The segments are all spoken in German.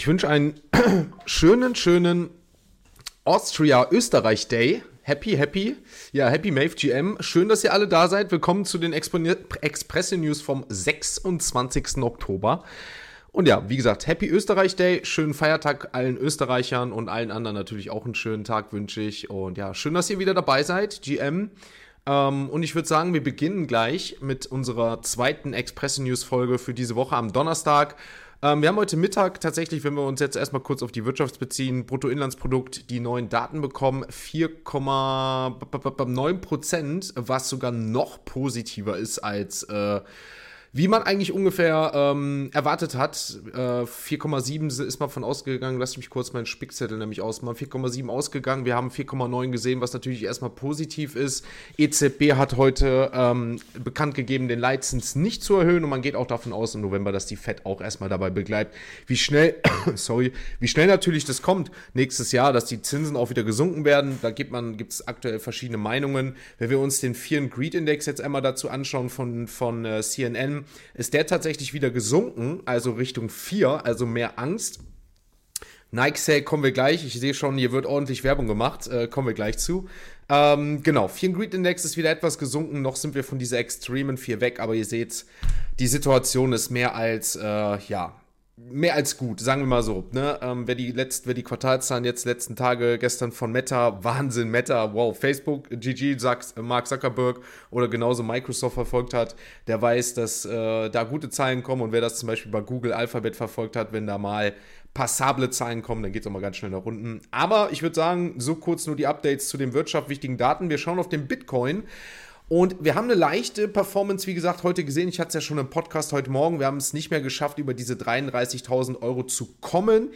Ich wünsche einen schönen, schönen Austria-Österreich Day. Happy, happy. Ja, Happy Mave GM. Schön, dass ihr alle da seid. Willkommen zu den Express News vom 26. Oktober. Und ja, wie gesagt, Happy Österreich Day. Schönen Feiertag allen Österreichern und allen anderen natürlich auch einen schönen Tag wünsche ich. Und ja, schön, dass ihr wieder dabei seid. GM. Ähm, und ich würde sagen, wir beginnen gleich mit unserer zweiten Express News Folge für diese Woche am Donnerstag. Ähm, wir haben heute Mittag tatsächlich, wenn wir uns jetzt erstmal kurz auf die Wirtschaft beziehen, Bruttoinlandsprodukt, die neuen Daten bekommen, 4,9 Prozent, was sogar noch positiver ist als äh, wie man eigentlich ungefähr ähm, erwartet hat, äh, 4,7 ist mal von ausgegangen, lass mich kurz meinen Spickzettel nämlich ausmachen, 4,7 ausgegangen, wir haben 4,9 gesehen, was natürlich erstmal positiv ist. EZB hat heute ähm, bekannt gegeben, den Leitzins nicht zu erhöhen und man geht auch davon aus im November, dass die FED auch erstmal dabei begleitet, wie schnell, sorry, wie schnell natürlich das kommt nächstes Jahr, dass die Zinsen auch wieder gesunken werden. Da gibt man, gibt es aktuell verschiedene Meinungen. Wenn wir uns den Fear and Greed Index jetzt einmal dazu anschauen von, von äh, CNN, ist der tatsächlich wieder gesunken, also Richtung 4, also mehr Angst. Nike Sale kommen wir gleich. Ich sehe schon, hier wird ordentlich Werbung gemacht. Äh, kommen wir gleich zu. Ähm, genau, Fear Greed Index ist wieder etwas gesunken. Noch sind wir von dieser extremen 4 weg, aber ihr seht, die Situation ist mehr als, äh, ja, mehr als gut, sagen wir mal so. Ne? Ähm, wer, die letzt, wer die Quartalzahlen jetzt letzten Tage gestern von Meta, Wahnsinn, Meta, wow, Facebook, GG, sagt Mark Zuckerberg oder genauso Microsoft verfolgt hat, der weiß, dass äh, da gute Zahlen kommen und wer das zum Beispiel bei Google Alphabet verfolgt hat, wenn da mal passable Zahlen kommen, dann geht es auch mal ganz schnell nach unten. Aber ich würde sagen, so kurz nur die Updates zu den wirtschaftswichtigen Daten. Wir schauen auf den Bitcoin. Und wir haben eine leichte Performance, wie gesagt, heute gesehen. Ich hatte es ja schon im Podcast heute Morgen. Wir haben es nicht mehr geschafft, über diese 33.000 Euro zu kommen.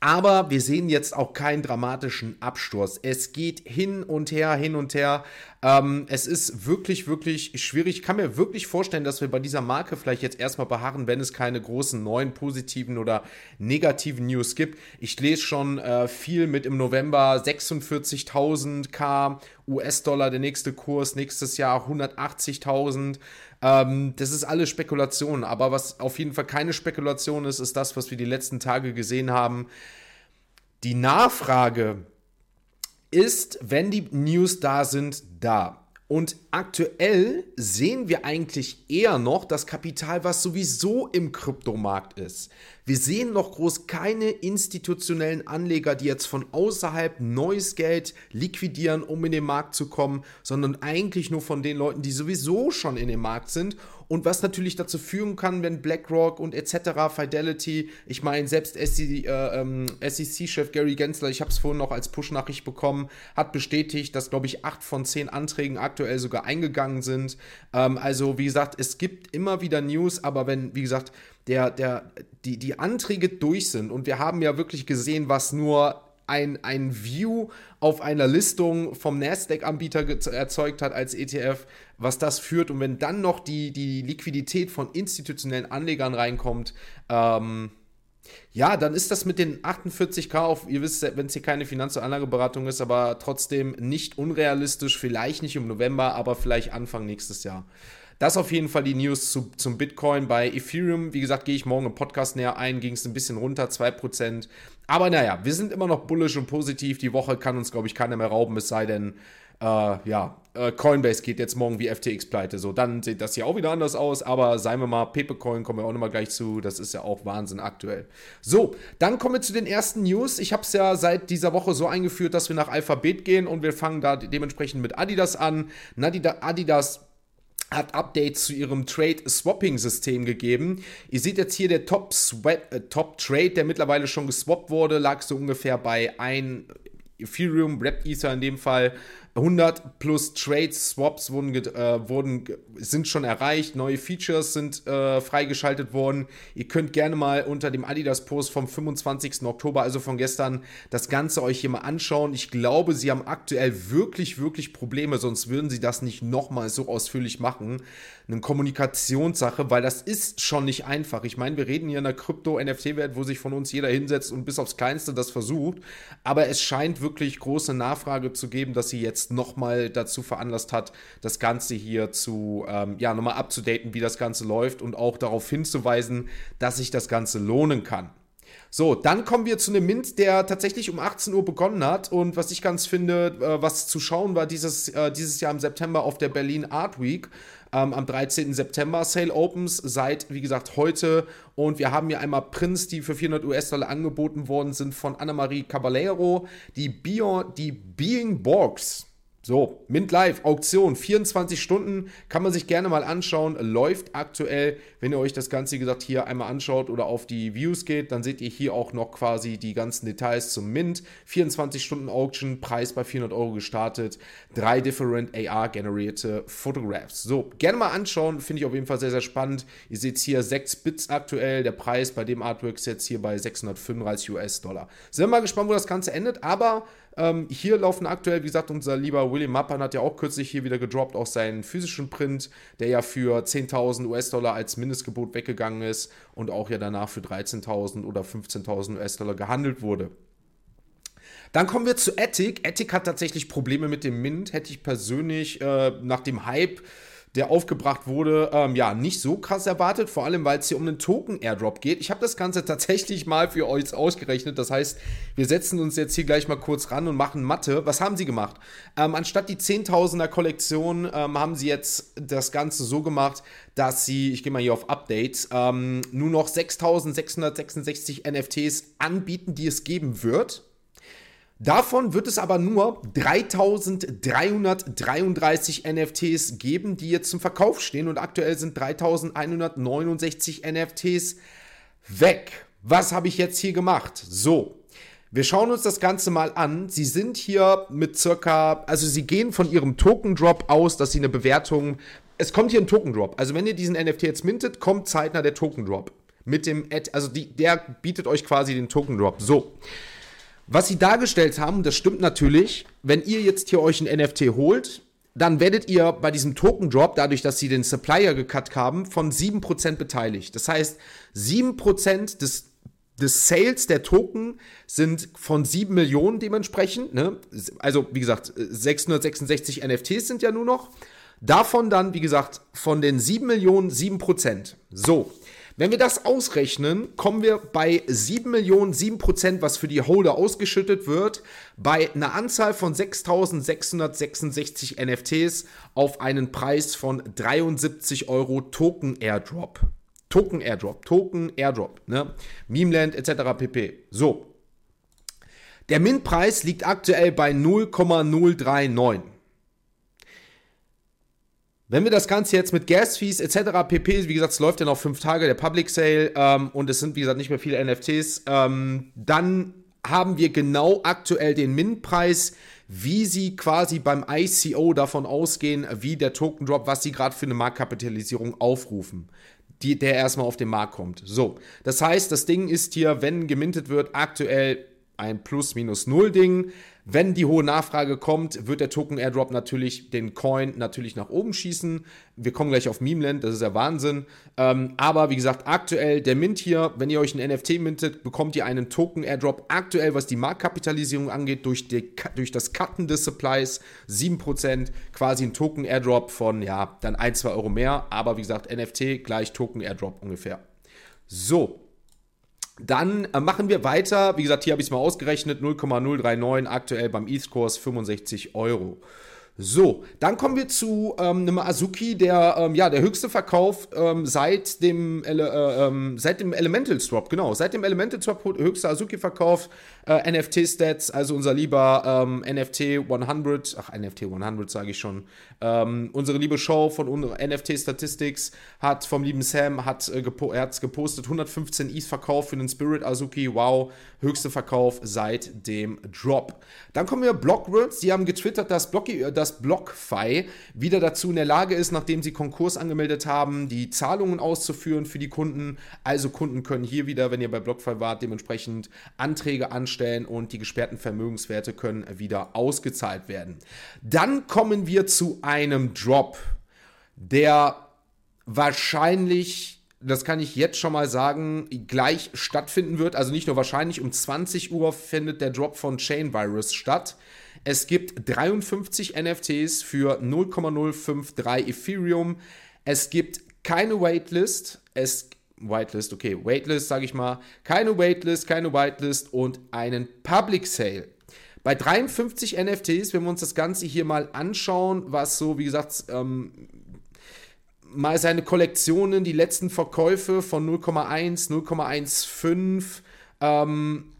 Aber wir sehen jetzt auch keinen dramatischen Absturz. Es geht hin und her, hin und her. Ähm, es ist wirklich, wirklich schwierig. Ich kann mir wirklich vorstellen, dass wir bei dieser Marke vielleicht jetzt erstmal beharren, wenn es keine großen neuen positiven oder negativen News gibt. Ich lese schon äh, viel mit im November 46.000 K US-Dollar, der nächste Kurs, nächstes Jahr 180.000. Ähm, das ist alles Spekulation, aber was auf jeden Fall keine Spekulation ist, ist das, was wir die letzten Tage gesehen haben. Die Nachfrage ist, wenn die News da sind, da. Und aktuell sehen wir eigentlich eher noch das Kapital, was sowieso im Kryptomarkt ist. Wir sehen noch groß keine institutionellen Anleger, die jetzt von außerhalb neues Geld liquidieren, um in den Markt zu kommen, sondern eigentlich nur von den Leuten, die sowieso schon in dem Markt sind und was natürlich dazu führen kann, wenn BlackRock und etc., Fidelity, ich meine, selbst SEC-Chef äh, ähm, SEC Gary Gensler, ich habe es vorhin noch als Push-Nachricht bekommen, hat bestätigt, dass, glaube ich, acht von zehn Anträgen aktuell sogar eingegangen sind. Ähm, also, wie gesagt, es gibt immer wieder News, aber wenn, wie gesagt, der, der, die, die Anträge durch sind und wir haben ja wirklich gesehen, was nur ein, ein View auf einer Listung vom Nasdaq-Anbieter erzeugt hat als ETF, was das führt. Und wenn dann noch die, die Liquidität von institutionellen Anlegern reinkommt, ähm, ja, dann ist das mit den 48k auf, ihr wisst, wenn es hier keine Finanz- und Anlageberatung ist, aber trotzdem nicht unrealistisch, vielleicht nicht im November, aber vielleicht Anfang nächstes Jahr. Das auf jeden Fall die News zu, zum Bitcoin. Bei Ethereum, wie gesagt, gehe ich morgen im Podcast näher ein, ging es ein bisschen runter, 2%. Aber naja, wir sind immer noch bullish und positiv. Die Woche kann uns, glaube ich, keiner mehr rauben, es sei denn, äh, ja, äh, Coinbase geht jetzt morgen wie FTX pleite. So, dann sieht das hier auch wieder anders aus. Aber seien wir mal, Pepecoin kommen wir auch nochmal gleich zu. Das ist ja auch Wahnsinn aktuell. So, dann kommen wir zu den ersten News. Ich habe es ja seit dieser Woche so eingeführt, dass wir nach Alphabet gehen und wir fangen da dementsprechend mit Adidas an. Adidas hat Updates zu ihrem Trade-Swapping-System gegeben. Ihr seht jetzt hier der Top-Trade, äh, Top der mittlerweile schon geswappt wurde, lag so ungefähr bei 1 Ethereum, Rap Ether in dem Fall, 100 plus Trades, Swaps wurden, äh, wurden, sind schon erreicht, neue Features sind äh, freigeschaltet worden. Ihr könnt gerne mal unter dem Adidas-Post vom 25. Oktober, also von gestern, das Ganze euch hier mal anschauen. Ich glaube, sie haben aktuell wirklich, wirklich Probleme, sonst würden sie das nicht nochmal so ausführlich machen. Eine Kommunikationssache, weil das ist schon nicht einfach. Ich meine, wir reden hier in der Krypto-NFT-Welt, wo sich von uns jeder hinsetzt und bis aufs Kleinste das versucht. Aber es scheint wirklich große Nachfrage zu geben, dass sie jetzt nochmal dazu veranlasst hat, das Ganze hier zu, ähm, ja, nochmal abzudaten, wie das Ganze läuft und auch darauf hinzuweisen, dass sich das Ganze lohnen kann. So, dann kommen wir zu einem Mint, der tatsächlich um 18 Uhr begonnen hat. Und was ich ganz finde, äh, was zu schauen war dieses, äh, dieses Jahr im September auf der Berlin Art Week. Ähm, am 13. September Sale Opens seit, wie gesagt, heute. Und wir haben hier einmal Prints, die für 400 US-Dollar angeboten worden sind von Annemarie Caballero. Die, Bio, die Being Borgs so, Mint Live, Auktion, 24 Stunden, kann man sich gerne mal anschauen, läuft aktuell. Wenn ihr euch das Ganze, wie gesagt, hier einmal anschaut oder auf die Views geht, dann seht ihr hier auch noch quasi die ganzen Details zum Mint. 24 Stunden Auction, Preis bei 400 Euro gestartet, drei different AR-generierte Photographs. So, gerne mal anschauen, finde ich auf jeden Fall sehr, sehr spannend. Ihr seht hier 6 Bits aktuell, der Preis bei dem Artwork ist jetzt hier bei 635 US-Dollar. Sind wir mal gespannt, wo das Ganze endet, aber ähm, hier laufen aktuell, wie gesagt, unser lieber William Mappan hat ja auch kürzlich hier wieder gedroppt, auch seinen physischen Print, der ja für 10.000 US-Dollar als Mindestgebot weggegangen ist und auch ja danach für 13.000 oder 15.000 US-Dollar gehandelt wurde. Dann kommen wir zu Ethic. Ethic hat tatsächlich Probleme mit dem Mint. Hätte ich persönlich äh, nach dem Hype der aufgebracht wurde, ähm, ja, nicht so krass erwartet, vor allem weil es hier um einen Token-Airdrop geht. Ich habe das Ganze tatsächlich mal für euch ausgerechnet. Das heißt, wir setzen uns jetzt hier gleich mal kurz ran und machen Mathe. Was haben sie gemacht? Ähm, anstatt die 10.000er Kollektion ähm, haben sie jetzt das Ganze so gemacht, dass sie, ich gehe mal hier auf Updates, ähm, nur noch 6.666 NFTs anbieten, die es geben wird. Davon wird es aber nur 3333 NFTs geben, die jetzt zum Verkauf stehen und aktuell sind 3169 NFTs weg. Was habe ich jetzt hier gemacht? So, wir schauen uns das Ganze mal an. Sie sind hier mit circa, also sie gehen von ihrem Token Drop aus, dass sie eine Bewertung, es kommt hier ein Token Drop. Also wenn ihr diesen NFT jetzt mintet, kommt zeitnah der Token Drop. Mit dem, Ad, also die, der bietet euch quasi den Token Drop. So. Was sie dargestellt haben, das stimmt natürlich, wenn ihr jetzt hier euch ein NFT holt, dann werdet ihr bei diesem Token Drop, dadurch, dass sie den Supplier gecut haben, von 7% beteiligt. Das heißt, 7% des, des Sales der Token sind von 7 Millionen dementsprechend. Ne? Also, wie gesagt, 666 NFTs sind ja nur noch. Davon dann, wie gesagt, von den 7 Millionen 7%. So. Wenn wir das ausrechnen, kommen wir bei 7 Millionen, 7 Prozent, was für die Holder ausgeschüttet wird, bei einer Anzahl von 6.666 NFTs auf einen Preis von 73 Euro Token Airdrop. Token Airdrop, Token Airdrop, ne? Memeland etc. pp. So. Der Mint-Preis liegt aktuell bei 0,039. Wenn wir das Ganze jetzt mit Gas-Fees etc. pp, wie gesagt, es läuft ja noch fünf Tage der Public Sale ähm, und es sind, wie gesagt, nicht mehr viele NFTs, ähm, dann haben wir genau aktuell den Min-Preis, wie sie quasi beim ICO davon ausgehen, wie der Token Drop, was sie gerade für eine Marktkapitalisierung aufrufen, die, der erstmal auf den Markt kommt. So, das heißt, das Ding ist hier, wenn gemintet wird, aktuell ein Plus-Minus-Null-Ding. Wenn die hohe Nachfrage kommt, wird der Token Airdrop natürlich den Coin natürlich nach oben schießen. Wir kommen gleich auf Memeland, das ist ja Wahnsinn. Ähm, aber wie gesagt, aktuell der Mint hier, wenn ihr euch einen NFT mintet, bekommt ihr einen Token Airdrop. Aktuell, was die Marktkapitalisierung angeht, durch, die, durch das Cutten des Supplies 7%, quasi ein Token Airdrop von, ja, dann 1, 2 Euro mehr. Aber wie gesagt, NFT gleich Token Airdrop ungefähr. So, dann äh, machen wir weiter. Wie gesagt, hier habe ich es mal ausgerechnet. 0,039 aktuell beim ETH-Kurs 65 Euro. So, dann kommen wir zu ähm, einem Azuki, der ähm, ja der höchste Verkauf ähm, seit dem Ele äh, ähm, seit dem Elemental Swap, genau, seit dem Elemental Swap höchster Azuki Verkauf äh, NFT Stats, also unser lieber ähm, NFT 100, ach NFT 100 sage ich schon. Ähm, unsere liebe Show von NFT Statistics hat vom lieben Sam hat äh, gepo er hat's gepostet 115 ETH Verkauf für den Spirit Azuki. Wow, höchste Verkauf seit dem Drop. Dann kommen wir Blockwords, die haben getwittert, dass Blocky das dass BlockFi wieder dazu in der Lage ist, nachdem sie Konkurs angemeldet haben, die Zahlungen auszuführen für die Kunden. Also Kunden können hier wieder, wenn ihr bei BlockFi wart, dementsprechend Anträge anstellen und die gesperrten Vermögenswerte können wieder ausgezahlt werden. Dann kommen wir zu einem Drop, der wahrscheinlich das kann ich jetzt schon mal sagen, gleich stattfinden wird. Also nicht nur wahrscheinlich, um 20 Uhr findet der Drop von Chain Virus statt. Es gibt 53 NFTs für 0,053 Ethereum. Es gibt keine Waitlist. Es Whitelist, okay, Waitlist, sage ich mal, keine Waitlist, keine Whitelist und einen Public Sale. Bei 53 NFTs, wenn wir uns das Ganze hier mal anschauen, was so, wie gesagt, ähm, mal seine Kollektionen, die letzten Verkäufe von 0,1, 0,15. Ähm,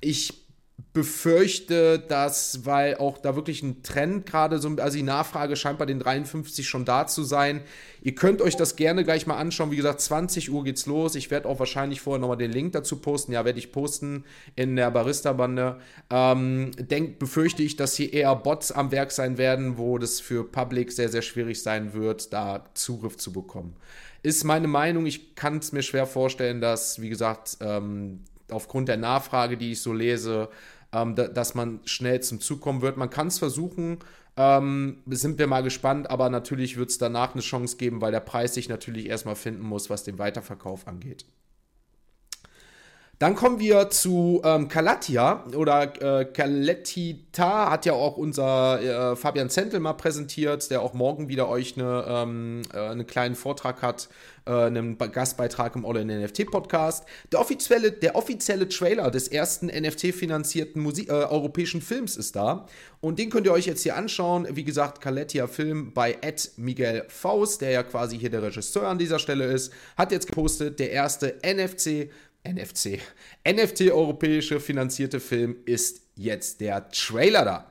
ich befürchte, dass, weil auch da wirklich ein Trend gerade so, also die Nachfrage scheint bei den 53 schon da zu sein. Ihr könnt euch das gerne gleich mal anschauen. Wie gesagt, 20 Uhr geht's los. Ich werde auch wahrscheinlich vorher nochmal den Link dazu posten. Ja, werde ich posten in der Barista-Bande. Ähm, denk, befürchte ich, dass hier eher Bots am Werk sein werden, wo das für Public sehr, sehr schwierig sein wird, da Zugriff zu bekommen. Ist meine Meinung. Ich kann es mir schwer vorstellen, dass, wie gesagt, ähm, aufgrund der Nachfrage, die ich so lese, ähm, da, dass man schnell zum Zug kommen wird. Man kann es versuchen, ähm, sind wir mal gespannt, aber natürlich wird es danach eine Chance geben, weil der Preis sich natürlich erstmal finden muss, was den Weiterverkauf angeht. Dann kommen wir zu ähm, Calatia oder äh, Caletita hat ja auch unser äh, Fabian Zentel mal präsentiert, der auch morgen wieder euch eine, ähm, äh, einen kleinen Vortrag hat, äh, einen Gastbeitrag im All-in-NFT-Podcast. Der offizielle, der offizielle Trailer des ersten NFT-finanzierten äh, europäischen Films ist da und den könnt ihr euch jetzt hier anschauen. Wie gesagt, Caletia Film bei Ed Miguel Faust, der ja quasi hier der Regisseur an dieser Stelle ist, hat jetzt gepostet, der erste NFC NFC. NFT-europäische finanzierte Film ist jetzt der Trailer da.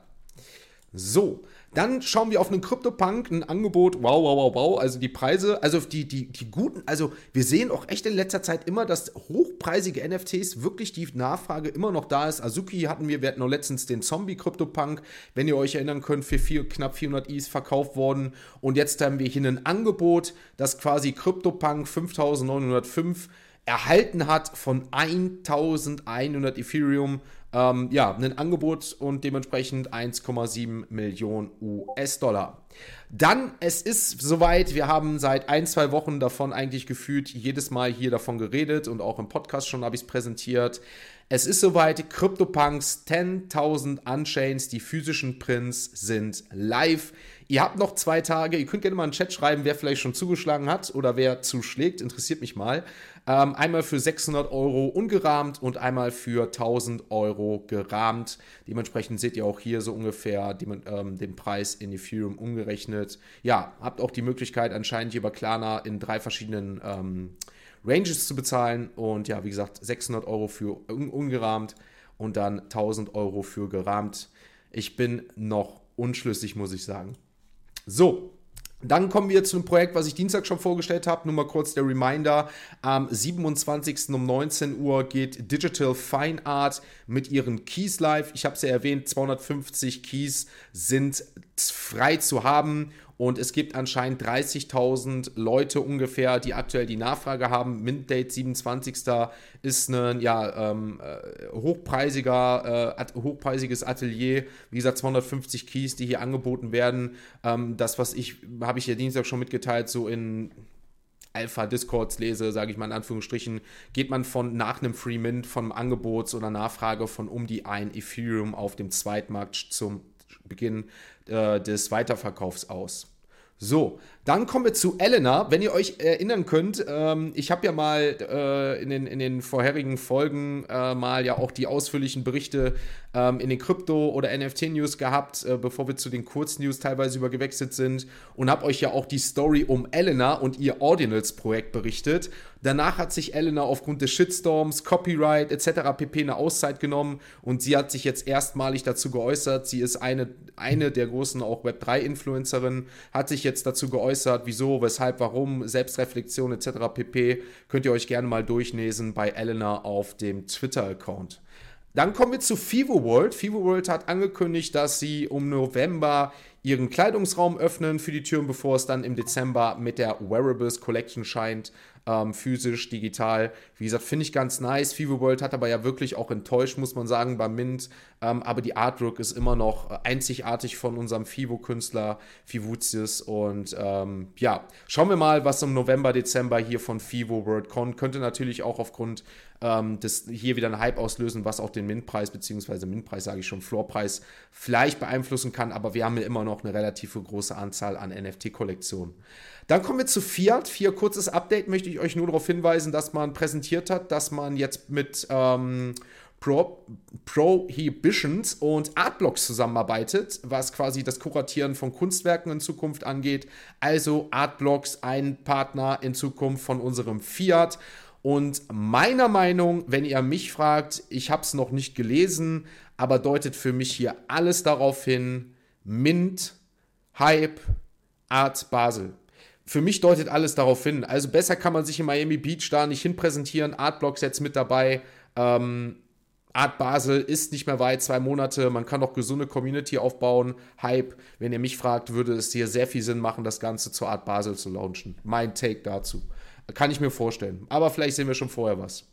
So, dann schauen wir auf einen CryptoPunk, ein Angebot, wow, wow, wow, wow, also die Preise, also die, die, die guten, also wir sehen auch echt in letzter Zeit immer, dass hochpreisige NFTs wirklich die Nachfrage immer noch da ist. Azuki hatten wir, wir hatten noch letztens den Zombie CryptoPunk, wenn ihr euch erinnern könnt, für viel, knapp 400 Is verkauft worden und jetzt haben wir hier ein Angebot, das quasi CryptoPunk 5905 erhalten hat von 1100 Ethereum. Ähm, ja, ein Angebot und dementsprechend 1,7 Millionen US-Dollar. Dann, es ist soweit, wir haben seit ein, zwei Wochen davon eigentlich gefühlt jedes Mal hier davon geredet und auch im Podcast schon habe ich es präsentiert. Es ist soweit, CryptoPunks 10.000 Unchains, die physischen Prints sind live. Ihr habt noch zwei Tage, ihr könnt gerne mal einen Chat schreiben, wer vielleicht schon zugeschlagen hat oder wer zuschlägt, interessiert mich mal. Ähm, einmal für 600 Euro ungerahmt und einmal für 1000 Euro gerahmt. Dementsprechend seht ihr auch hier so ungefähr die, ähm, den Preis in Ethereum umgerechnet. Ja, habt auch die Möglichkeit anscheinend hier bei Klarna in drei verschiedenen ähm, Ranges zu bezahlen. Und ja, wie gesagt, 600 Euro für un ungerahmt und dann 1000 Euro für gerahmt. Ich bin noch unschlüssig, muss ich sagen. So, dann kommen wir zu einem Projekt, was ich Dienstag schon vorgestellt habe. Nur mal kurz der Reminder. Am 27. um 19 Uhr geht Digital Fine Art mit ihren Keys live. Ich habe es ja erwähnt, 250 Keys sind frei zu haben und es gibt anscheinend 30.000 Leute ungefähr, die aktuell die Nachfrage haben. Mint-Date 27. ist ein ja, ähm, äh, hochpreisiger, äh, hochpreisiges Atelier. Wie gesagt, 250 Keys, die hier angeboten werden. Ähm, das, was ich, habe ich ja Dienstag schon mitgeteilt, so in Alpha-Discords lese, sage ich mal in Anführungsstrichen, geht man von nach einem Free Mint, von Angebots- oder Nachfrage von um die ein Ethereum auf dem Zweitmarkt zum Beginn äh, des Weiterverkaufs aus. So, dann kommen wir zu Elena. Wenn ihr euch erinnern könnt, ähm, ich habe ja mal äh, in, den, in den vorherigen Folgen äh, mal ja auch die ausführlichen Berichte ähm, in den Krypto- oder NFT-News gehabt, äh, bevor wir zu den Kurznews teilweise übergewechselt sind und habe euch ja auch die Story um Elena und ihr Ordinals-Projekt berichtet. Danach hat sich Elena aufgrund des Shitstorms, Copyright etc. pp. eine Auszeit genommen und sie hat sich jetzt erstmalig dazu geäußert. Sie ist eine, eine der großen auch Web3-Influencerinnen, hat sich jetzt dazu geäußert, geäußert, wieso, weshalb, warum, Selbstreflexion etc. pp. Könnt ihr euch gerne mal durchlesen bei Elena auf dem Twitter-Account. Dann kommen wir zu Fivo World. Fivo World hat angekündigt, dass sie um November ihren Kleidungsraum öffnen für die Türen, bevor es dann im Dezember mit der Wearables Collection scheint ähm, physisch, digital. Wie gesagt, finde ich ganz nice. Fever World hat aber ja wirklich auch enttäuscht, muss man sagen, bei Mint. Ähm, aber die Artwork ist immer noch einzigartig von unserem Fivo-Künstler Fivutius. Und ähm, ja, schauen wir mal, was im November, Dezember hier von Fivo World kommt. Könnte natürlich auch aufgrund ähm, des hier wieder einen Hype auslösen, was auch den Mint-Preis, beziehungsweise Mint-Preis sage ich schon, Floor-Preis vielleicht beeinflussen kann. Aber wir haben ja immer noch eine relativ große Anzahl an NFT-Kollektionen. Dann kommen wir zu Fiat. Vier kurzes Update möchte ich ich euch nur darauf hinweisen, dass man präsentiert hat, dass man jetzt mit ähm, Pro Prohibitions und Artblocks zusammenarbeitet, was quasi das Kuratieren von Kunstwerken in Zukunft angeht. Also Artblocks, ein Partner in Zukunft von unserem Fiat. Und meiner Meinung, wenn ihr mich fragt, ich habe es noch nicht gelesen, aber deutet für mich hier alles darauf hin, Mint, Hype, Art Basel. Für mich deutet alles darauf hin. Also besser kann man sich in Miami Beach da nicht hin präsentieren. Artblocks jetzt mit dabei. Ähm, Art Basel ist nicht mehr weit, zwei Monate. Man kann auch gesunde Community aufbauen. Hype, wenn ihr mich fragt, würde es hier sehr viel Sinn machen, das Ganze zur Art Basel zu launchen. Mein Take dazu. Kann ich mir vorstellen. Aber vielleicht sehen wir schon vorher was.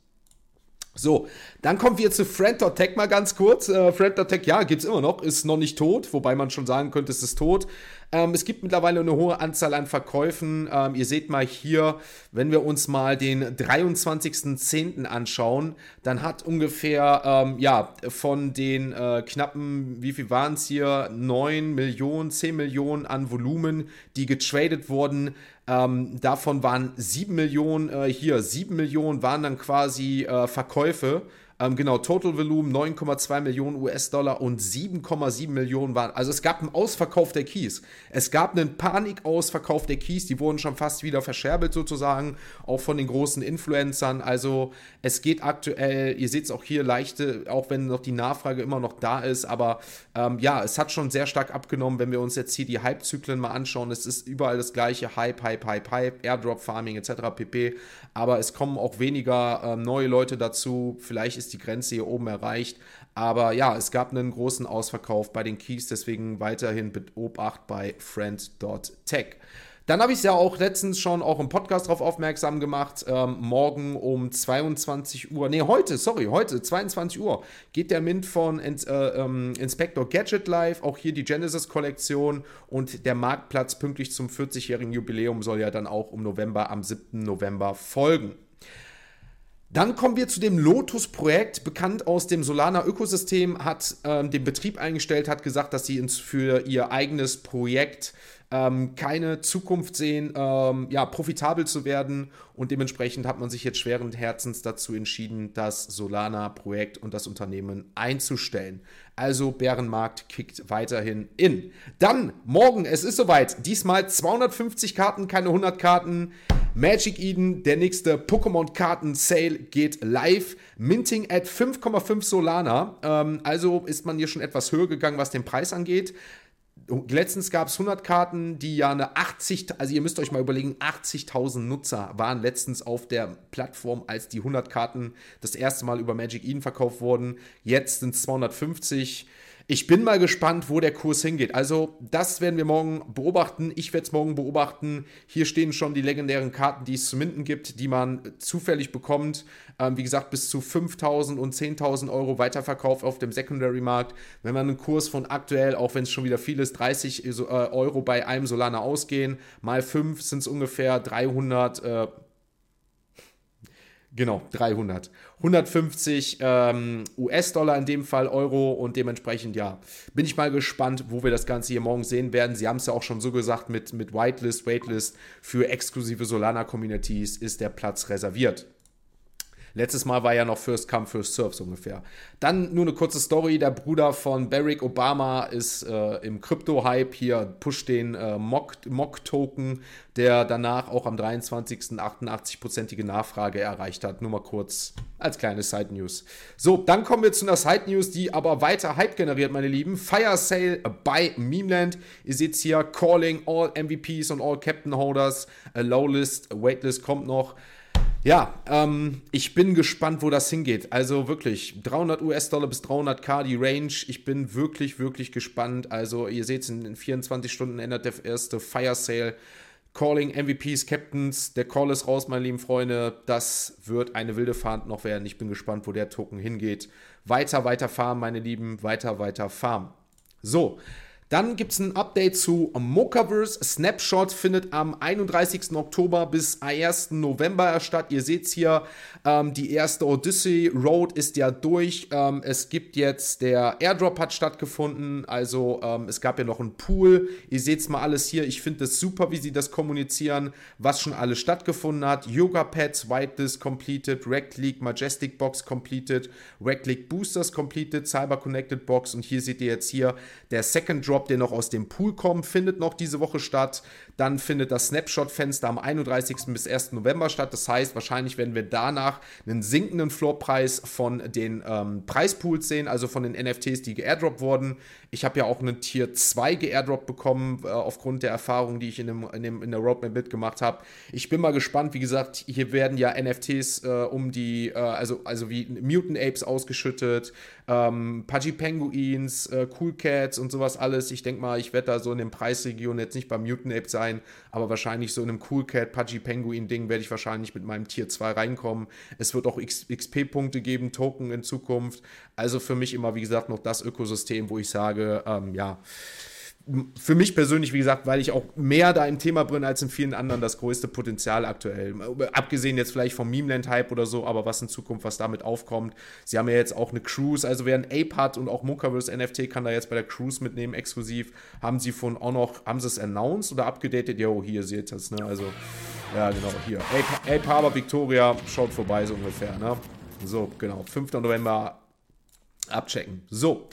So, dann kommen wir zu Friend.tech mal ganz kurz. Äh, Friend.tech, ja, gibt es immer noch, ist noch nicht tot, wobei man schon sagen könnte, es ist tot. Ähm, es gibt mittlerweile eine hohe Anzahl an Verkäufen. Ähm, ihr seht mal hier, wenn wir uns mal den 23.10. anschauen, dann hat ungefähr, ähm, ja, von den äh, knappen, wie viel waren es hier? 9 Millionen, 10 Millionen an Volumen, die getradet wurden. Ähm, davon waren 7 Millionen, äh, hier, 7 Millionen waren dann quasi äh, Verkäufe. Ähm, genau, Total Volumen 9,2 Millionen US-Dollar und 7,7 Millionen waren. Also es gab einen Ausverkauf der Keys. Es gab einen Panikausverkauf der Keys, die wurden schon fast wieder verscherbelt sozusagen, auch von den großen Influencern. Also es geht aktuell, ihr seht es auch hier leichte, auch wenn noch die Nachfrage immer noch da ist, aber ähm, ja, es hat schon sehr stark abgenommen, wenn wir uns jetzt hier die Hype-Zyklen mal anschauen. Es ist überall das gleiche, Hype, Hype, Hype, Hype, Airdrop Farming etc. pp. Aber es kommen auch weniger ähm, neue Leute dazu. Vielleicht ist die Grenze hier oben erreicht. Aber ja, es gab einen großen Ausverkauf bei den Keys, deswegen weiterhin Beobacht bei friend.tech. Dann habe ich es ja auch letztens schon auch im Podcast darauf aufmerksam gemacht. Ähm, morgen um 22 Uhr, nee, heute, sorry, heute, 22 Uhr, geht der Mint von Ins, äh, ähm, Inspector Gadget live. Auch hier die Genesis-Kollektion und der Marktplatz pünktlich zum 40-jährigen Jubiläum soll ja dann auch im November, am 7. November folgen. Dann kommen wir zu dem Lotus-Projekt, bekannt aus dem Solana-Ökosystem, hat ähm, den Betrieb eingestellt, hat gesagt, dass sie ins, für ihr eigenes Projekt ähm, keine Zukunft sehen, ähm, ja, profitabel zu werden. Und dementsprechend hat man sich jetzt schweren Herzens dazu entschieden, das Solana-Projekt und das Unternehmen einzustellen. Also Bärenmarkt kickt weiterhin in. Dann morgen, es ist soweit. Diesmal 250 Karten, keine 100 Karten. Magic Eden, der nächste Pokémon-Karten-Sale geht live. Minting at 5,5 Solana. Ähm, also ist man hier schon etwas höher gegangen, was den Preis angeht. Letztens gab es 100 Karten, die ja eine 80, also ihr müsst euch mal überlegen, 80.000 Nutzer waren letztens auf der Plattform, als die 100 Karten das erste Mal über Magic Eden verkauft wurden. Jetzt sind es 250. Ich bin mal gespannt, wo der Kurs hingeht. Also, das werden wir morgen beobachten. Ich werde es morgen beobachten. Hier stehen schon die legendären Karten, die es zu minden gibt, die man zufällig bekommt. Ähm, wie gesagt, bis zu 5.000 und 10.000 Euro Weiterverkauf auf dem Secondary-Markt. Wenn man einen Kurs von aktuell, auch wenn es schon wieder viel ist, 30 äh, Euro bei einem Solana ausgehen, mal 5 sind es ungefähr 300. Äh, Genau, 300. 150 ähm, US-Dollar in dem Fall, Euro und dementsprechend, ja, bin ich mal gespannt, wo wir das Ganze hier morgen sehen werden. Sie haben es ja auch schon so gesagt, mit, mit Whitelist, Waitlist für exklusive Solana-Communities ist der Platz reserviert. Letztes Mal war ja noch First Come, First Serve so ungefähr. Dann nur eine kurze Story. Der Bruder von Barack Obama ist äh, im Krypto-Hype hier, pusht den äh, Mock-Token, der danach auch am 23. 88-prozentige Nachfrage erreicht hat. Nur mal kurz als kleine Side-News. So, dann kommen wir zu einer Side-News, die aber weiter Hype generiert, meine Lieben. Fire Sale by Memeland. Ihr seht hier Calling all MVPs und all Captain Holders. A Low List, Waitlist kommt noch. Ja, ähm, ich bin gespannt, wo das hingeht. Also wirklich, 300 US-Dollar bis 300k die Range. Ich bin wirklich, wirklich gespannt. Also ihr seht, in 24 Stunden ändert der erste Fire Sale. Calling MVPs, Captains, der Call ist raus, meine lieben Freunde. Das wird eine wilde Fahrt noch werden. Ich bin gespannt, wo der Token hingeht. Weiter, weiter farmen, meine Lieben. Weiter, weiter farmen. So, Dann gibt es ein Update zu Mokaverse. Snapshot findet am 31. Oktober bis 1. November statt. Ihr seht es hier, ähm, die erste Odyssey Road ist ja durch. Ähm, es gibt jetzt, der Airdrop hat stattgefunden. Also ähm, es gab ja noch einen Pool. Ihr seht es mal alles hier. Ich finde es super, wie sie das kommunizieren, was schon alles stattgefunden hat. Yoga Pads, Whitelist completed, Rect League Majestic Box completed, Rect League Boosters completed, Cyber Connected Box und hier seht ihr jetzt hier der Second Drop Drop, der noch aus dem Pool kommt, findet noch diese Woche statt. Dann findet das Snapshot-Fenster am 31. bis 1. November statt. Das heißt, wahrscheinlich werden wir danach einen sinkenden Floorpreis von den ähm, Preispools sehen, also von den NFTs, die geairdroppt wurden. Ich habe ja auch einen Tier 2 geairdroppt bekommen, äh, aufgrund der Erfahrung, die ich in, dem, in, dem, in der Roadmap mitgemacht habe. Ich bin mal gespannt. Wie gesagt, hier werden ja NFTs äh, um die, äh, also, also wie Mutant Apes ausgeschüttet, ähm, Pudgy Penguins, äh, Cool Cats und sowas alles. Ich denke mal, ich werde da so in den Preisregionen jetzt nicht beim Mutant Ape sein, aber wahrscheinlich so in einem Cool Cat, Pudgy Penguin Ding werde ich wahrscheinlich mit meinem Tier 2 reinkommen. Es wird auch XP-Punkte geben, Token in Zukunft. Also für mich immer, wie gesagt, noch das Ökosystem, wo ich sage, ähm, ja, für mich persönlich, wie gesagt, weil ich auch mehr da im Thema bin als in vielen anderen, das größte Potenzial aktuell. Abgesehen jetzt vielleicht vom Memeland-Hype oder so, aber was in Zukunft, was damit aufkommt. Sie haben ja jetzt auch eine Cruise, also ein Ape hat und auch Monkaverse NFT kann da jetzt bei der Cruise mitnehmen, exklusiv. Haben sie von auch noch, haben sie es announced oder abgedatet? Jo, hier seht ihr es, ne? Also, ja, genau, hier. Ape, Ape Harbor Victoria, schaut vorbei so ungefähr, ne? So, genau. 5. November abchecken. So.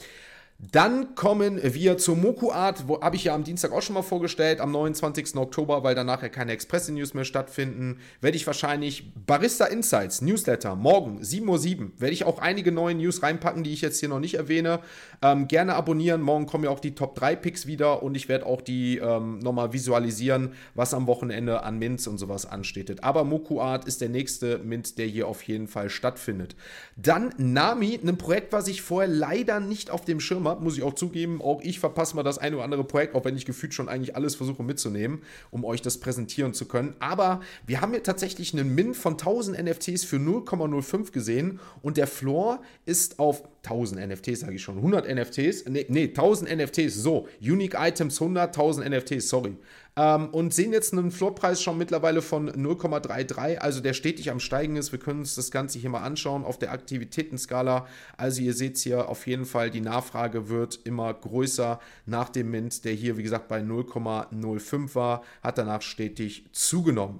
Dann kommen wir zur Moku Art, wo habe ich ja am Dienstag auch schon mal vorgestellt, am 29. Oktober, weil danach ja keine Express-News mehr stattfinden, werde ich wahrscheinlich Barista Insights Newsletter morgen 7.07 Uhr, werde ich auch einige neue News reinpacken, die ich jetzt hier noch nicht erwähne. Ähm, gerne abonnieren, morgen kommen ja auch die Top 3 Picks wieder und ich werde auch die ähm, nochmal visualisieren, was am Wochenende an Mints und sowas ansteht. Aber Moku Art ist der nächste Mint, der hier auf jeden Fall stattfindet. Dann Nami, ein Projekt, was ich vorher leider nicht auf dem Schirm habe, muss ich auch zugeben. Auch ich verpasse mal das eine oder andere Projekt, auch wenn ich gefühlt schon eigentlich alles versuche mitzunehmen, um euch das präsentieren zu können. Aber wir haben hier tatsächlich einen Min von 1000 NFTs für 0,05 gesehen und der Floor ist auf 1000 NFTs, sage ich schon, 100 NFTs, nee, nee, 1000 NFTs, so, Unique Items 100, 1000 NFTs, sorry. Ähm, und sehen jetzt einen Floorpreis schon mittlerweile von 0,33, also der stetig am Steigen ist. Wir können uns das Ganze hier mal anschauen auf der Aktivitätenskala. Also ihr seht hier auf jeden Fall, die Nachfrage wird immer größer nach dem Mint, der hier, wie gesagt, bei 0,05 war, hat danach stetig zugenommen.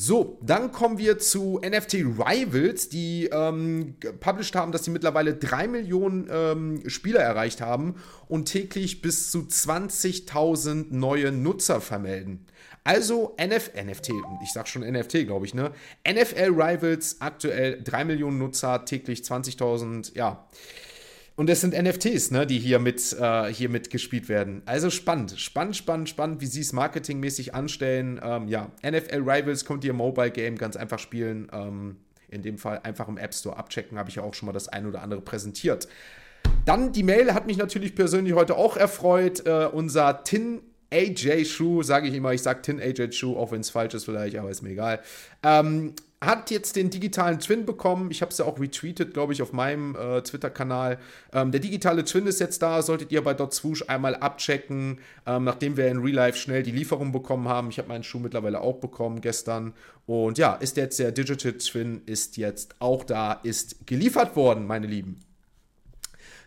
So, dann kommen wir zu NFT Rivals, die ähm, published haben, dass sie mittlerweile 3 Millionen ähm, Spieler erreicht haben und täglich bis zu 20.000 neue Nutzer vermelden. Also NF, NFT, ich sag schon NFT, glaube ich, ne? NFL Rivals aktuell 3 Millionen Nutzer, täglich 20.000, ja. Und es sind NFTs, ne, die hier mit, äh, hier mitgespielt werden. Also spannend, spannend, spannend, spannend, wie sie es marketingmäßig anstellen. Ähm, ja, NFL Rivals könnt ihr Mobile Game ganz einfach spielen. Ähm, in dem Fall einfach im App Store abchecken, habe ich ja auch schon mal das ein oder andere präsentiert. Dann die Mail hat mich natürlich persönlich heute auch erfreut. Äh, unser Tin AJ Schuh, sage ich immer, ich sage Tin AJ Schuh, auch wenn es falsch ist vielleicht, aber ist mir egal. Ähm, hat jetzt den digitalen Twin bekommen. Ich habe es ja auch retweetet, glaube ich, auf meinem äh, Twitter-Kanal. Ähm, der digitale Twin ist jetzt da. Solltet ihr bei Swoosh einmal abchecken, ähm, nachdem wir in Real Life schnell die Lieferung bekommen haben. Ich habe meinen Schuh mittlerweile auch bekommen gestern. Und ja, ist jetzt der Digital Twin ist jetzt auch da, ist geliefert worden, meine Lieben.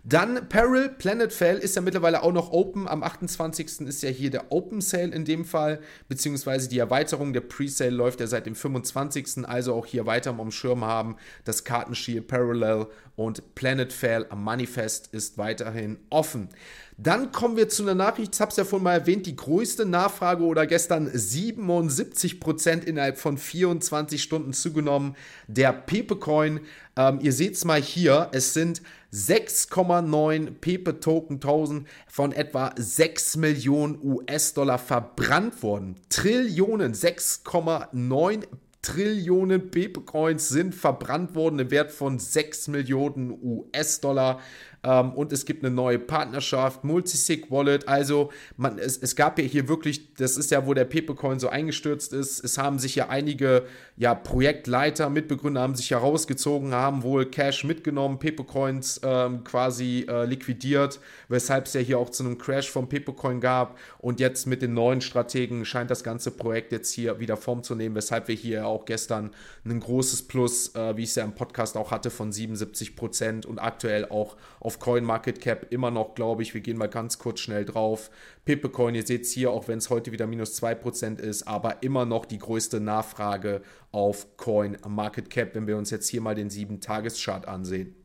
Dann Peril Planet Fail ist ja mittlerweile auch noch open. Am 28. ist ja hier der Open Sale in dem Fall, beziehungsweise die Erweiterung. Der Pre-Sale läuft ja seit dem 25. Also auch hier weiter am Schirm haben. Das Kartenschiel Parallel und Planet Fail am Manifest ist weiterhin offen. Dann kommen wir zu einer Nachricht, ich habe es ja vorhin mal erwähnt, die größte Nachfrage oder gestern 77% innerhalb von 24 Stunden zugenommen. Der Pepe-Coin, ähm, ihr seht es mal hier, es sind 6,9 Pepe-Token 1000 von etwa 6 Millionen US-Dollar verbrannt worden. Trillionen, 6,9 Trillionen Pepe-Coins sind verbrannt worden im Wert von 6 Millionen US-Dollar. Ähm, und es gibt eine neue Partnerschaft, Multisig Wallet. Also man, es, es gab ja hier wirklich, das ist ja, wo der Pepecoin so eingestürzt ist. Es haben sich ja einige ja, Projektleiter, Mitbegründer haben sich ja rausgezogen, haben wohl Cash mitgenommen, Pepecoins ähm, quasi äh, liquidiert, weshalb es ja hier auch zu einem Crash vom Pepecoin gab. Und jetzt mit den neuen Strategen scheint das ganze Projekt jetzt hier wieder Form zu nehmen, weshalb wir hier auch gestern ein großes Plus, äh, wie ich es ja im Podcast auch hatte, von 77 Prozent und aktuell auch auf CoinMarketCap immer noch, glaube ich, wir gehen mal ganz kurz schnell drauf. Pepecoin, ihr seht es hier, auch wenn es heute wieder minus 2 Prozent ist, aber immer noch die größte Nachfrage auf CoinMarketCap, wenn wir uns jetzt hier mal den 7-Tages-Chart ansehen.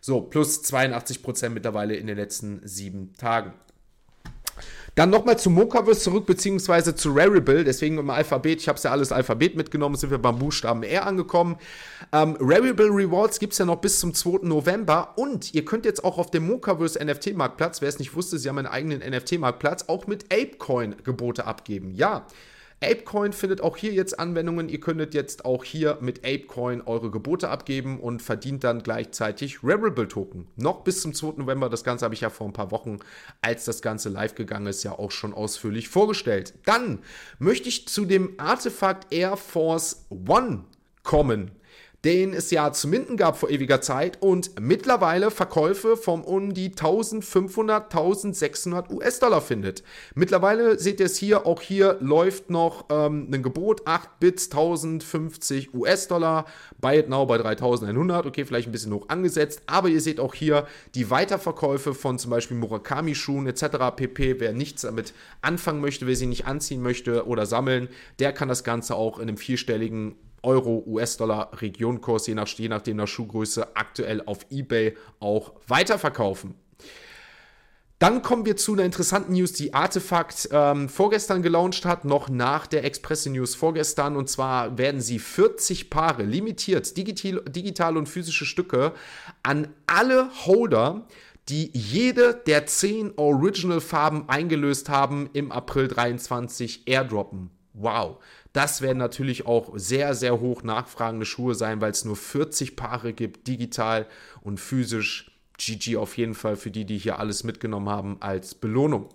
So, plus 82 Prozent mittlerweile in den letzten sieben Tagen. Dann nochmal zu Mokaverse zurück, beziehungsweise zu Rarible, deswegen im Alphabet, ich habe es ja alles Alphabet mitgenommen, sind wir beim Buchstaben R angekommen. Ähm, Rarible Rewards gibt es ja noch bis zum 2. November und ihr könnt jetzt auch auf dem Mokaverse NFT-Marktplatz, wer es nicht wusste, sie haben einen eigenen NFT-Marktplatz, auch mit Apecoin Gebote abgeben. Ja, Apecoin findet auch hier jetzt Anwendungen. Ihr könntet jetzt auch hier mit Apecoin eure Gebote abgeben und verdient dann gleichzeitig Rarible Token. Noch bis zum 2. November. Das Ganze habe ich ja vor ein paar Wochen, als das Ganze live gegangen ist, ja auch schon ausführlich vorgestellt. Dann möchte ich zu dem Artefakt Air Force One kommen den es ja zu minden gab vor ewiger Zeit und mittlerweile Verkäufe von um die 1500, 1600 US-Dollar findet. Mittlerweile seht ihr es hier, auch hier läuft noch ähm, ein Gebot, 8 Bits, 1050 US-Dollar, Buy it now bei 3100, okay, vielleicht ein bisschen hoch angesetzt, aber ihr seht auch hier die Weiterverkäufe von zum Beispiel Murakami-Schuhen etc. pp. Wer nichts damit anfangen möchte, wer sie nicht anziehen möchte oder sammeln, der kann das Ganze auch in einem vierstelligen Euro, US-Dollar, Regionkurs, je, nach, je nachdem der Schuhgröße, aktuell auf eBay auch weiterverkaufen. Dann kommen wir zu einer interessanten News, die Artefakt ähm, vorgestern gelauncht hat, noch nach der Express News vorgestern. Und zwar werden sie 40 Paare limitiert, digital, digitale und physische Stücke an alle Holder, die jede der 10 Original-Farben eingelöst haben, im April 23 airdroppen. Wow. Das werden natürlich auch sehr, sehr hoch nachfragende Schuhe sein, weil es nur 40 Paare gibt, digital und physisch. GG auf jeden Fall für die, die hier alles mitgenommen haben als Belohnung.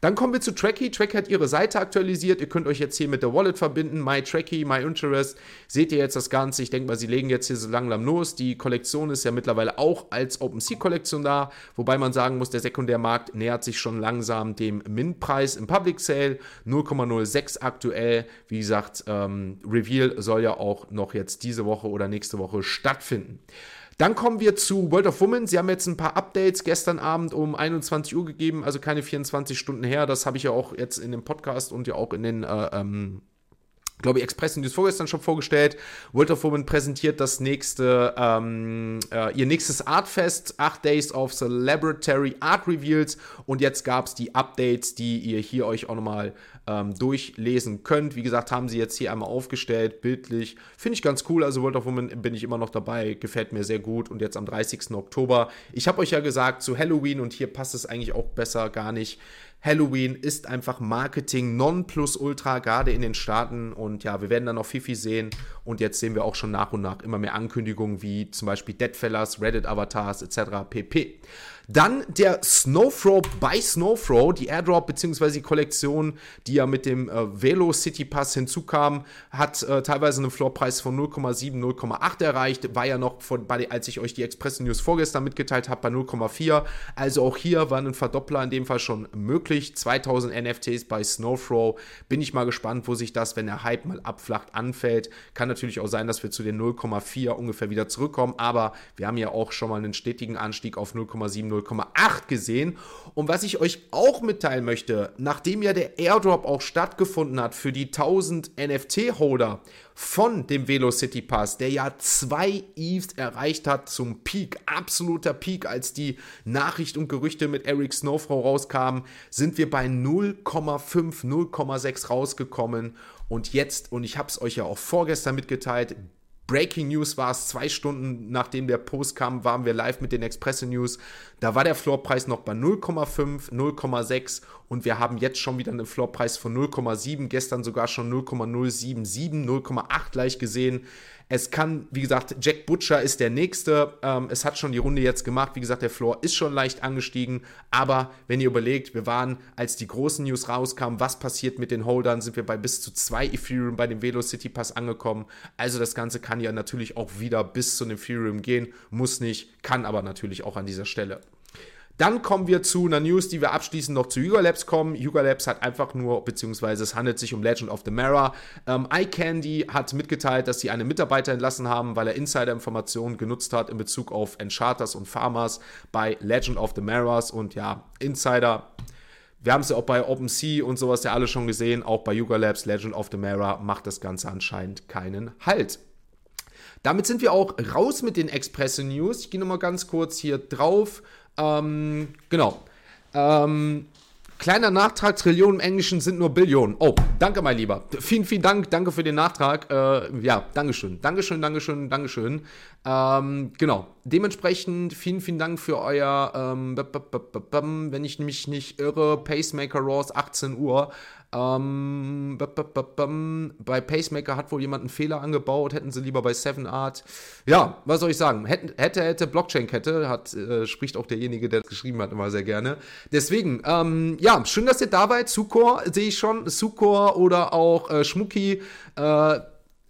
Dann kommen wir zu Tracky. Tracky hat ihre Seite aktualisiert. Ihr könnt euch jetzt hier mit der Wallet verbinden. My Tracky, My Interest. Seht ihr jetzt das Ganze? Ich denke mal, sie legen jetzt hier so langsam los. Die Kollektion ist ja mittlerweile auch als OpenSea-Kollektion da. Wobei man sagen muss, der Sekundärmarkt nähert sich schon langsam dem Min-Preis im Public Sale. 0,06 aktuell. Wie gesagt, ähm, Reveal soll ja auch noch jetzt diese Woche oder nächste Woche stattfinden. Dann kommen wir zu World of Women. Sie haben jetzt ein paar Updates gestern Abend um 21 Uhr gegeben, also keine 24 Stunden her. Das habe ich ja auch jetzt in dem Podcast und ja auch in den äh, ähm, glaube ich, Express News vorgestern schon vorgestellt. World of Women präsentiert das nächste, ähm, äh, ihr nächstes Artfest, 8 Days of Celebratory Art Reveals. Und jetzt gab es die Updates, die ihr hier euch auch nochmal ähm, durchlesen könnt. Wie gesagt, haben sie jetzt hier einmal aufgestellt, bildlich. Finde ich ganz cool. Also World of Women bin ich immer noch dabei, gefällt mir sehr gut. Und jetzt am 30. Oktober. Ich habe euch ja gesagt, zu Halloween und hier passt es eigentlich auch besser gar nicht Halloween ist einfach Marketing non plus ultra, gerade in den Staaten. Und ja, wir werden dann noch viel, viel sehen. Und jetzt sehen wir auch schon nach und nach immer mehr Ankündigungen wie zum Beispiel Deadfellas, Reddit-Avatars etc. pp. Dann der Snowthrow bei Snowthrow, die Airdrop bzw. die Kollektion, die ja mit dem äh, Velo City Pass hinzukam, hat äh, teilweise einen Floorpreis von 0,7, 0,8 erreicht. War ja noch, von, bei, als ich euch die Express News vorgestern mitgeteilt habe, bei 0,4. Also auch hier war ein Verdoppler in dem Fall schon möglich. 2000 NFTs bei Snowthrow. Bin ich mal gespannt, wo sich das, wenn der Hype mal abflacht, anfällt. Kann natürlich auch sein, dass wir zu den 0,4 ungefähr wieder zurückkommen. Aber wir haben ja auch schon mal einen stetigen Anstieg auf 0,7, 0,8. 0,8 gesehen. Und was ich euch auch mitteilen möchte, nachdem ja der Airdrop auch stattgefunden hat für die 1000 NFT-Holder von dem Velocity Pass, der ja zwei EVs erreicht hat zum Peak, absoluter Peak, als die Nachricht und Gerüchte mit Eric Snowfrow rauskamen, sind wir bei 0,5, 0,6 rausgekommen. Und jetzt, und ich habe es euch ja auch vorgestern mitgeteilt, Breaking News war es, zwei Stunden nachdem der Post kam, waren wir live mit den Express News. Da war der Floorpreis noch bei 0,5, 0,6 und wir haben jetzt schon wieder einen Floorpreis von 0,7, gestern sogar schon 0,077, 0,8 gleich gesehen. Es kann, wie gesagt, Jack Butcher ist der nächste. Ähm, es hat schon die Runde jetzt gemacht. Wie gesagt, der Floor ist schon leicht angestiegen. Aber wenn ihr überlegt, wir waren, als die großen News rauskamen, was passiert mit den Holdern, sind wir bei bis zu zwei Ethereum bei dem Velo City Pass angekommen. Also das Ganze kann ja natürlich auch wieder bis zu einem Ethereum gehen. Muss nicht, kann aber natürlich auch an dieser Stelle. Dann kommen wir zu einer News, die wir abschließend noch zu Yuga Labs kommen. Yuga Labs hat einfach nur, beziehungsweise es handelt sich um Legend of the Mara. Ähm, iCandy hat mitgeteilt, dass sie einen Mitarbeiter entlassen haben, weil er Insider-Informationen genutzt hat in Bezug auf Encharters und Farmers bei Legend of the Maras. Und ja, Insider wir haben es ja auch bei OpenSea und sowas ja alle schon gesehen. Auch bei Yuga Labs Legend of the Mara macht das Ganze anscheinend keinen Halt. Damit sind wir auch raus mit den Expresse News. Ich gehe nochmal ganz kurz hier drauf. Ähm, genau. Ähm, kleiner Nachtrag, Trillionen im Englischen sind nur Billionen. Oh, danke, mein Lieber. Vielen, vielen Dank. Danke für den Nachtrag. Äh, ja, Dankeschön. Dankeschön, Dankeschön, Dankeschön. Ähm, genau. Dementsprechend vielen, vielen Dank für euer, ähm, wenn ich mich nicht irre, Pacemaker Raws 18 Uhr. Ähm, bei Pacemaker hat wohl jemand einen Fehler angebaut, hätten sie lieber bei Seven Art. Ja, was soll ich sagen? Hätte, hätte, hätte Blockchain-Kette, hat, äh, spricht auch derjenige, der das geschrieben hat, immer sehr gerne. Deswegen, ähm, ja, schön, dass ihr da seid. Sukor sehe ich schon. Sukor oder auch äh, Schmucki. Äh,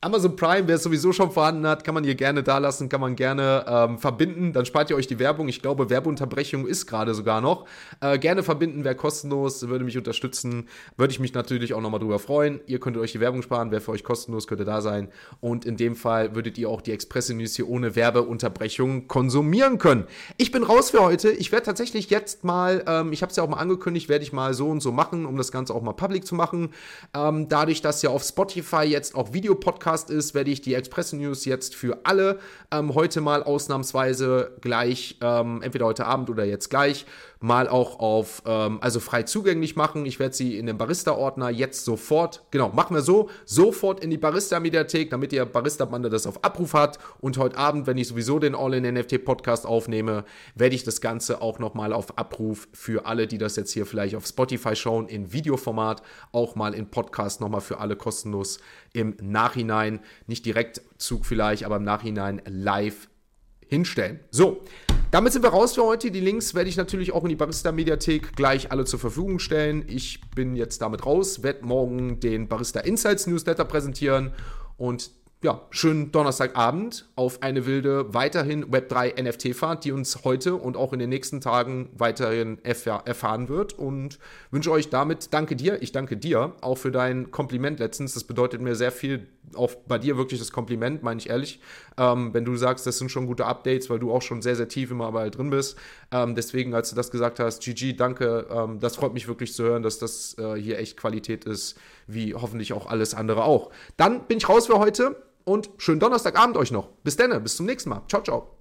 Amazon Prime, wer es sowieso schon vorhanden hat, kann man hier gerne da lassen, kann man gerne ähm, verbinden. Dann spart ihr euch die Werbung. Ich glaube, Werbeunterbrechung ist gerade sogar noch. Äh, gerne verbinden, wäre kostenlos, würde mich unterstützen. Würde ich mich natürlich auch nochmal drüber freuen. Ihr könntet euch die Werbung sparen, wäre für euch kostenlos, könnte da sein. Und in dem Fall würdet ihr auch die Express-News hier ohne Werbeunterbrechung konsumieren können. Ich bin raus für heute. Ich werde tatsächlich jetzt mal, ähm, ich habe es ja auch mal angekündigt, werde ich mal so und so machen, um das Ganze auch mal public zu machen. Ähm, dadurch, dass ja auf Spotify jetzt auch Videopodcasts Podcast ist, werde ich die Express News jetzt für alle ähm, heute mal ausnahmsweise gleich, ähm, entweder heute Abend oder jetzt gleich, mal auch auf, ähm, also frei zugänglich machen. Ich werde sie in den Barista-Ordner jetzt sofort, genau, machen wir so, sofort in die Barista-Mediathek, damit ihr Barista-Bande das auf Abruf hat. Und heute Abend, wenn ich sowieso den All-in-NFT-Podcast aufnehme, werde ich das Ganze auch nochmal auf Abruf für alle, die das jetzt hier vielleicht auf Spotify schauen, in Videoformat, auch mal in Podcast nochmal für alle kostenlos im Nachhinein, nicht direkt Zug vielleicht, aber im Nachhinein live hinstellen. So, damit sind wir raus für heute. Die Links werde ich natürlich auch in die Barista-Mediathek gleich alle zur Verfügung stellen. Ich bin jetzt damit raus, werde morgen den Barista Insights Newsletter präsentieren und ja, schönen Donnerstagabend auf eine wilde weiterhin Web3 NFT-Fahrt, die uns heute und auch in den nächsten Tagen weiterhin erfahr erfahren wird. Und wünsche euch damit, danke dir, ich danke dir auch für dein Kompliment letztens. Das bedeutet mir sehr viel, auch bei dir wirklich das Kompliment, meine ich ehrlich. Ähm, wenn du sagst, das sind schon gute Updates, weil du auch schon sehr, sehr tief immer überall drin bist. Ähm, deswegen, als du das gesagt hast, GG, danke. Ähm, das freut mich wirklich zu hören, dass das äh, hier echt Qualität ist, wie hoffentlich auch alles andere auch. Dann bin ich raus für heute und schönen Donnerstagabend euch noch. Bis dann, bis zum nächsten Mal. Ciao, ciao.